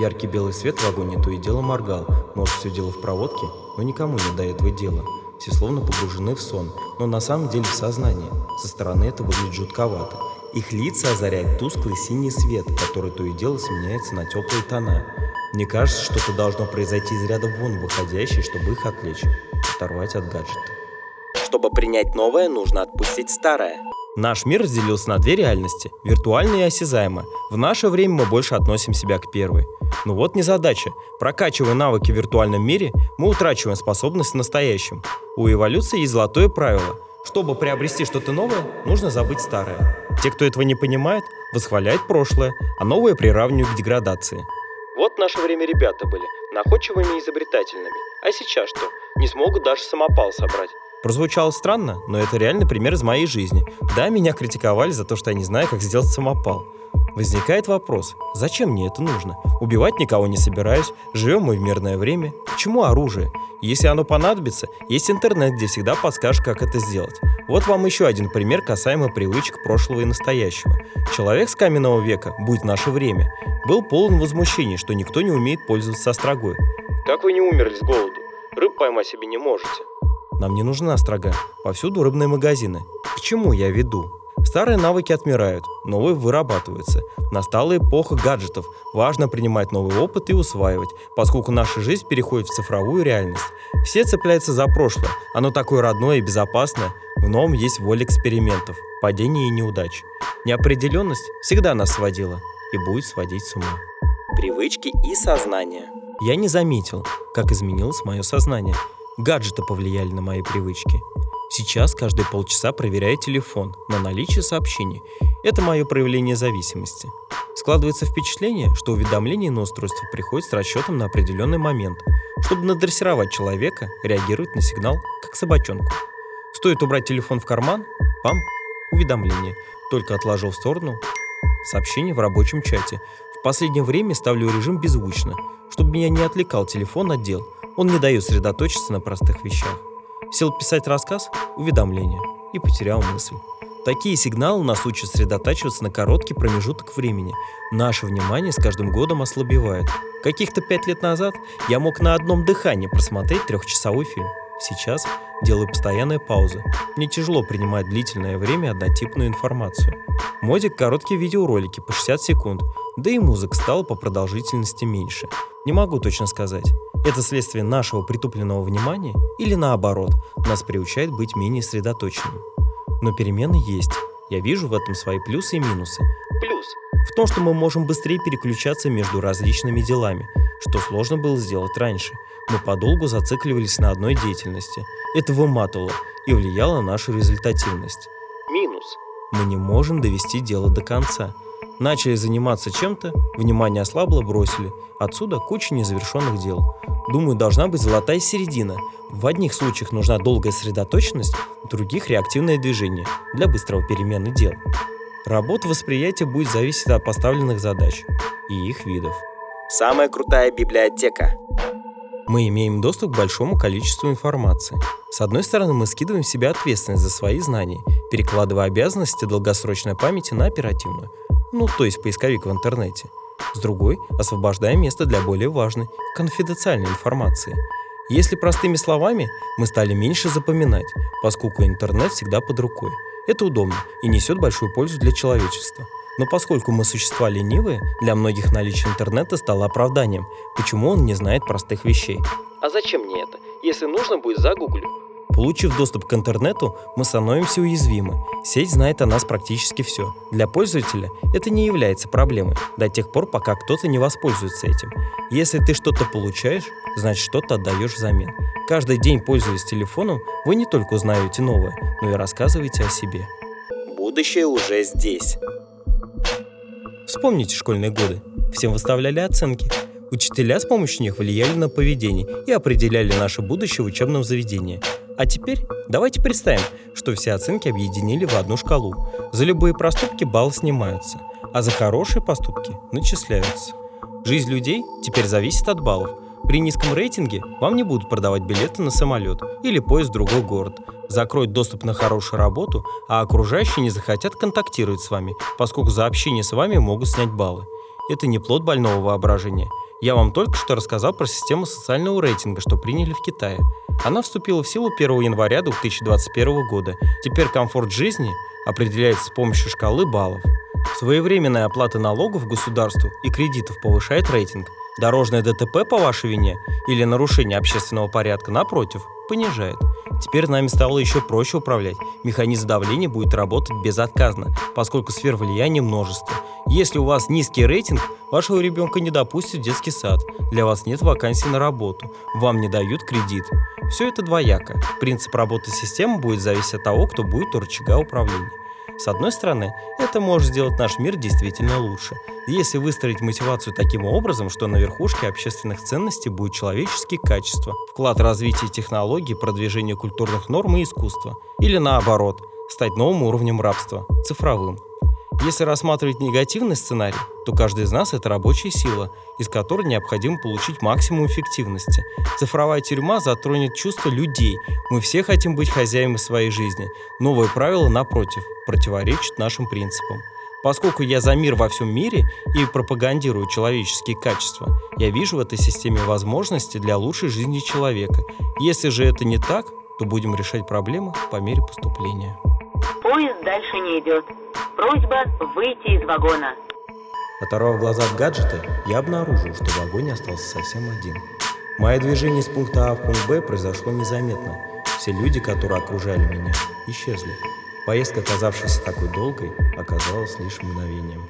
Яркий белый свет в вагоне то и дело моргал. Может, все дело в проводке, но никому не до этого дела. Все словно погружены в сон, но на самом деле в сознание. Со стороны это выглядит жутковато. Их лица озаряет тусклый синий свет, который то и дело сменяется на теплые тона. Мне кажется, что-то должно произойти из ряда вон выходящий, чтобы их отвлечь, оторвать от гаджета. Чтобы принять новое, нужно отпустить старое. Наш мир разделился на две реальности – виртуальная и осязаемая. В наше время мы больше относим себя к первой. Но вот незадача. Прокачивая навыки в виртуальном мире, мы утрачиваем способность в настоящем. У эволюции есть золотое правило. Чтобы приобрести что-то новое, нужно забыть старое. Те, кто этого не понимает, восхваляют прошлое, а новое приравнивают к деградации. Вот в наше время ребята были, находчивыми и изобретательными. А сейчас что? Не смогут даже самопал собрать. Прозвучало странно, но это реальный пример из моей жизни. Да, меня критиковали за то, что я не знаю, как сделать самопал. Возникает вопрос, зачем мне это нужно? Убивать никого не собираюсь, живем мы в мирное время. К чему оружие? Если оно понадобится, есть интернет, где всегда подскажешь, как это сделать. Вот вам еще один пример касаемо привычек прошлого и настоящего. Человек с каменного века, будь наше время, был полон возмущений, что никто не умеет пользоваться острогой. Как вы не умерли с голоду? Рыб поймать себе не можете. Нам не нужна острога. Повсюду рыбные магазины. К чему я веду? Старые навыки отмирают, новые вырабатываются. Настала эпоха гаджетов. Важно принимать новый опыт и усваивать, поскольку наша жизнь переходит в цифровую реальность. Все цепляются за прошлое. Оно такое родное и безопасное. В новом есть воля экспериментов, падений и неудач. Неопределенность всегда нас сводила и будет сводить с ума. Привычки и сознание. Я не заметил, как изменилось мое сознание. Гаджеты повлияли на мои привычки. Сейчас каждые полчаса проверяю телефон на наличие сообщений. Это мое проявление зависимости. Складывается впечатление, что уведомление на устройство приходит с расчетом на определенный момент, чтобы надрессировать человека реагировать на сигнал, как собачонку. Стоит убрать телефон в карман, пам, уведомление. Только отложил в сторону сообщение в рабочем чате. В последнее время ставлю режим беззвучно, чтобы меня не отвлекал телефон от дел. Он не дает сосредоточиться на простых вещах. Сел писать рассказ, уведомление и потерял мысль. Такие сигналы нас учат сосредотачиваться на короткий промежуток времени. Наше внимание с каждым годом ослабевает. Каких-то пять лет назад я мог на одном дыхании просмотреть трехчасовой фильм. Сейчас делаю постоянные паузы. Мне тяжело принимать длительное время однотипную информацию. Моде короткие видеоролики по 60 секунд, да и музыка стала по продолжительности меньше. Не могу точно сказать. Это следствие нашего притупленного внимания или наоборот, нас приучает быть менее сосредоточенным. Но перемены есть. Я вижу в этом свои плюсы и минусы. Плюс. В том, что мы можем быстрее переключаться между различными делами, что сложно было сделать раньше. Мы подолгу зацикливались на одной деятельности. Это выматывало и влияло на нашу результативность. Минус. Мы не можем довести дело до конца. Начали заниматься чем-то, внимание ослабло, бросили. Отсюда куча незавершенных дел. Думаю, должна быть золотая середина. В одних случаях нужна долгая сосредоточенность, в других – реактивное движение для быстрого перемены дел. Работа восприятия будет зависеть от поставленных задач и их видов. Самая крутая библиотека. Мы имеем доступ к большому количеству информации. С одной стороны, мы скидываем в себя ответственность за свои знания, перекладывая обязанности долгосрочной памяти на оперативную – ну то есть поисковик в интернете. С другой, освобождаем место для более важной, конфиденциальной информации. Если простыми словами, мы стали меньше запоминать, поскольку интернет всегда под рукой. Это удобно и несет большую пользу для человечества. Но поскольку мы существа ленивые, для многих наличие интернета стало оправданием, почему он не знает простых вещей. А зачем мне это? Если нужно будет, загуглю. Получив доступ к интернету, мы становимся уязвимы. Сеть знает о нас практически все. Для пользователя это не является проблемой до тех пор, пока кто-то не воспользуется этим. Если ты что-то получаешь, значит что-то отдаешь взамен. Каждый день, пользуясь телефоном, вы не только узнаете новое, но и рассказываете о себе. Будущее уже здесь. Вспомните школьные годы. Всем выставляли оценки. Учителя с помощью них влияли на поведение и определяли наше будущее в учебном заведении. А теперь давайте представим, что все оценки объединили в одну шкалу. За любые проступки баллы снимаются, а за хорошие поступки начисляются. Жизнь людей теперь зависит от баллов. При низком рейтинге вам не будут продавать билеты на самолет или поезд в другой город, закроют доступ на хорошую работу, а окружающие не захотят контактировать с вами, поскольку за общение с вами могут снять баллы. Это не плод больного воображения – Я вам только что рассказал про систему социального рейтинга, что приняли в Китае. Она вступила в силу 1 января 2021 года. Теперь комфорт жизни определяется с помощью шкалы баллов. Своевременная оплата налогов государству и кредитов повышает рейтинг. Дорожное ДТП по вашей вине или нарушение общественного порядка, напротив, понижает. Теперь нами стало еще проще управлять. Механизм давления будет работать безотказно, поскольку сфер влияния множество. Если у вас низкий рейтинг, вашего ребенка не допустят в детский сад, для вас нет вакансий на работу, вам не дают кредит. Все это двояко. Принцип работы системы будет зависеть от того, кто будет у рычага управления. С одной стороны, это может сделать наш мир действительно лучше. Если выстроить мотивацию таким образом, что на верхушке общественных ценностей будет человеческие качества, вклад в развитие технологий, продвижение культурных норм и искусства. Или наоборот, стать новым уровнем рабства, цифровым. Если рассматривать негативный сценарий, то каждый из нас — это рабочая сила, из которой необходимо получить максимум эффективности. Цифровая тюрьма затронет чувства людей. Мы все хотим быть хозяевами своей жизни. Новые правила, напротив, противоречат нашим принципам. Поскольку я за мир во всем мире и пропагандирую человеческие качества, я вижу в этой системе возможности для лучшей жизни человека. Если же это не так, то будем решать проблемы по мере поступления. Поезд дальше не идет. Просьба выйти из вагона. Оторвав глаза от гаджета, я обнаружил, что в вагоне остался совсем один. Мое движение из пункта А в пункт Б произошло незаметно. Все люди, которые окружали меня, исчезли. Поездка, оказавшаяся такой долгой, оказалась лишь мгновением.